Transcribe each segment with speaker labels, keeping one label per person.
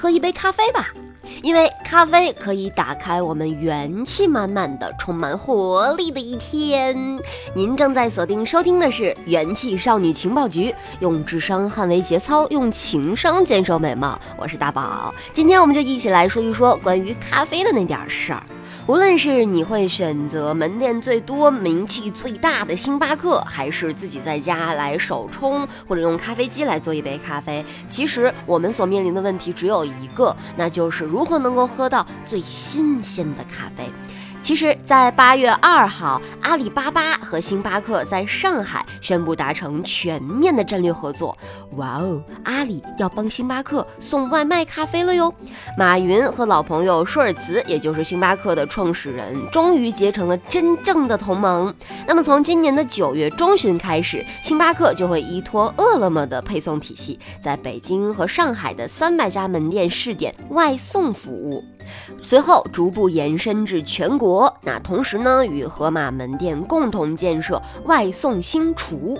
Speaker 1: 喝一杯咖啡吧，因为咖啡可以打开我们元气满满的、充满活力的一天。您正在锁定收听的是元气少女情报局，用智商捍卫节操，用情商坚守美貌。我是大宝，今天我们就一起来说一说关于咖啡的那点事儿。无论是你会选择门店最多、名气最大的星巴克，还是自己在家来手冲，或者用咖啡机来做一杯咖啡，其实我们所面临的问题只有一个，那就是如何能够喝到最新鲜的咖啡。其实，在八月二号，阿里巴巴和星巴克在上海宣布达成全面的战略合作。哇哦，阿里要帮星巴克送外卖咖啡了哟！马云和老朋友舒尔茨，也就是星巴克的创始人，终于结成了真正的同盟。那么，从今年的九月中旬开始，星巴克就会依托饿了么的配送体系，在北京和上海的三百家门店试点外送服务。随后逐步延伸至全国。那同时呢，与盒马门店共同建设外送新厨。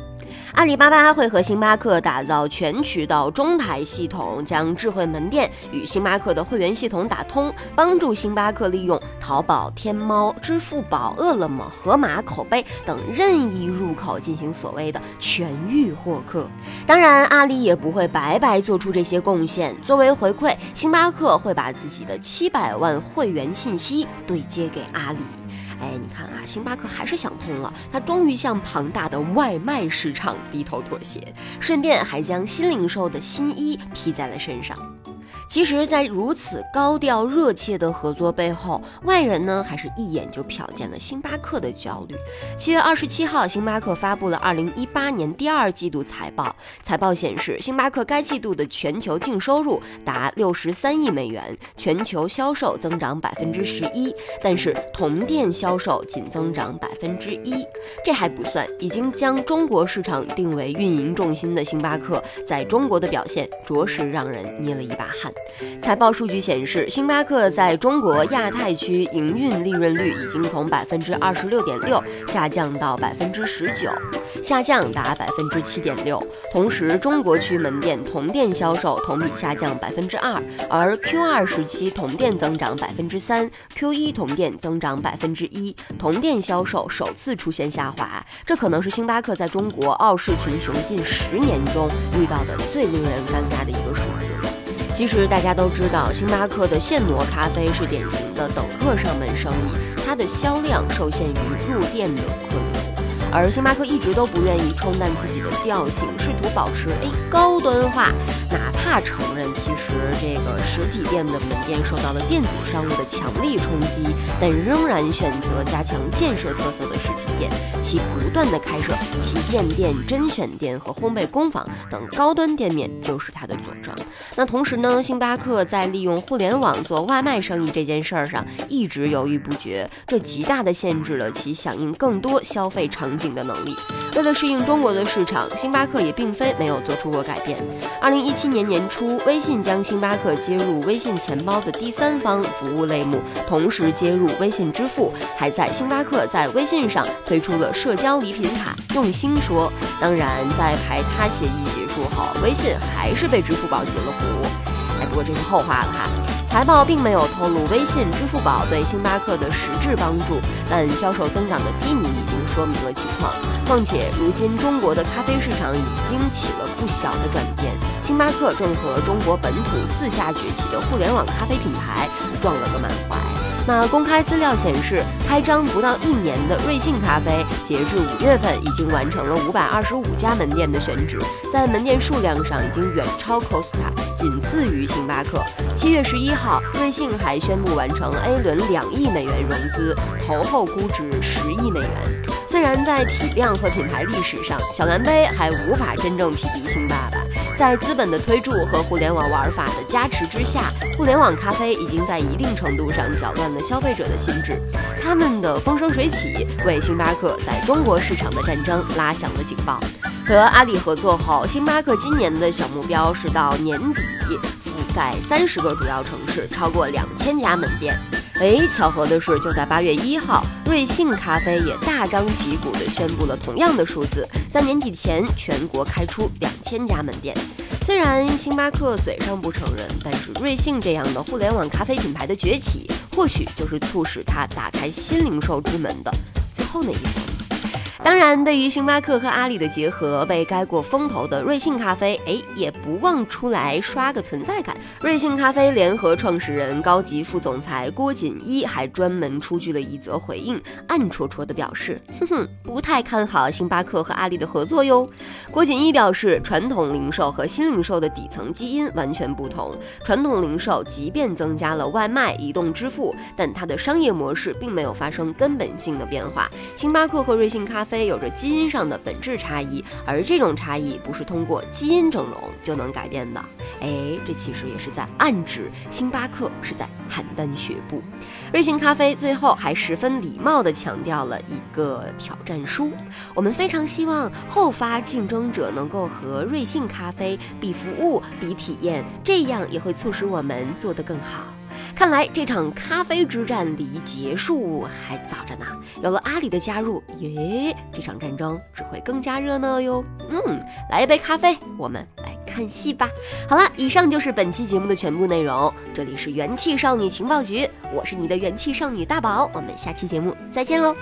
Speaker 1: 阿里巴巴会和星巴克打造全渠道中台系统，将智慧门店与星巴克的会员系统打通，帮助星巴克利用淘宝、天猫、支付宝、饿了么、盒马口碑等任意入口进行所谓的全域获客。当然，阿里也不会白白做出这些贡献。作为回馈，星巴克会把自己的七百万会员信息对接给阿里。哎，你看啊，星巴克还是想通了，他终于向庞大的外卖市场低头妥协，顺便还将新零售的新衣披在了身上。其实，在如此高调热切的合作背后，外人呢还是一眼就瞟见了星巴克的焦虑。七月二十七号，星巴克发布了二零一八年第二季度财报。财报显示，星巴克该季度的全球净收入达六十三亿美元，全球销售增长百分之十一，但是同店销售仅增长百分之一。这还不算，已经将中国市场定为运营重心的星巴克，在中国的表现着实让人捏了一把汗。财报数据显示，星巴克在中国亚太区营运利润率已经从百分之二十六点六下降到百分之十九，下降达百分之七点六。同时，中国区门店同店销售同比下降百分之二，而 Q 二时期同店增长百分之三，Q 一同店增长百分之一，同店销售首次出现下滑。这可能是星巴克在中国傲视群雄近十年中遇到的最令人尴尬的一个数字。其实大家都知道，星巴克的现磨咖啡是典型的等客上门生意，它的销量受限于入店的客流，而星巴克一直都不愿意冲淡自己的调性，试图保持诶高端化，哪怕承认其实这个实体店的门店受到了电子商务的强力冲击，但仍然选择加强建设特色的实体店，其不断的开设旗舰店、甄选店和烘焙工坊等高端店面就是它的佐证。那同时呢，星巴克在利用互联网做外卖生意这件事儿上一直犹豫不决，这极大的限制了其响应更多消费场景的能力。为了适应中国的市场，星巴克也并非没有做出过改变。二零一七年年初，微信将星巴克接入微信钱包的第三方服务类目，同时接入微信支付，还在星巴克在微信上推出了社交礼品卡。用心说，当然在排他协议结束后，微信还是被支付宝截了胡。哎，不过这是后话了哈。财报并没有透露微信、支付宝对星巴克的实质帮助，但销售增长的低迷已经说明了情况。况且，如今中国的咖啡市场已经起了不小的转变，星巴克正和中国本土四下崛起的互联网咖啡品牌撞了个满怀。那公开资料显示，开张不到一年的瑞幸咖啡，截至五月份已经完成了五百二十五家门店的选址，在门店数量上已经远超 Costa，仅次于星巴克。七月十一号，瑞幸还宣布完成 A 轮两亿美元融资，投后估值十亿美元。虽然在体量和品牌历史上，小蓝杯还无法真正匹敌星爸爸。在资本的推助和互联网玩法的加持之下，互联网咖啡已经在一定程度上搅乱了消费者的心智。他们的风生水起，为星巴克在中国市场的战争拉响了警报。和阿里合作后，星巴克今年的小目标是到年底覆盖三十个主要城市，超过两千家门店。哎，巧合的是，就在八月一号，瑞幸咖啡也大张旗鼓地宣布了同样的数字，在年底前全国开出两千家门店。虽然星巴克嘴上不承认，但是瑞幸这样的互联网咖啡品牌的崛起，或许就是促使它打开新零售之门的最后那一步。当然，对于星巴克和阿里的结合，被盖过风头的瑞幸咖啡，哎，也不忘出来刷个存在感。瑞幸咖啡联合创始人、高级副总裁郭锦一还专门出具了一则回应，暗戳戳的表示，哼哼，不太看好星巴克和阿里的合作哟。郭锦一表示，传统零售和新零售的底层基因完全不同。传统零售即便增加了外卖、移动支付，但它的商业模式并没有发生根本性的变化。星巴克和瑞幸咖啡。有着基因上的本质差异，而这种差异不是通过基因整容就能改变的。哎，这其实也是在暗指星巴克是在邯郸学步。瑞幸咖啡最后还十分礼貌地强调了一个挑战书：我们非常希望后发竞争者能够和瑞幸咖啡比服务、比体验，这样也会促使我们做得更好。看来这场咖啡之战离结束还早着呢。有了阿里的加入，耶，这场战争只会更加热闹哟。嗯，来一杯咖啡，我们来看戏吧。好了，以上就是本期节目的全部内容。这里是元气少女情报局，我是你的元气少女大宝，我们下期节目再见喽。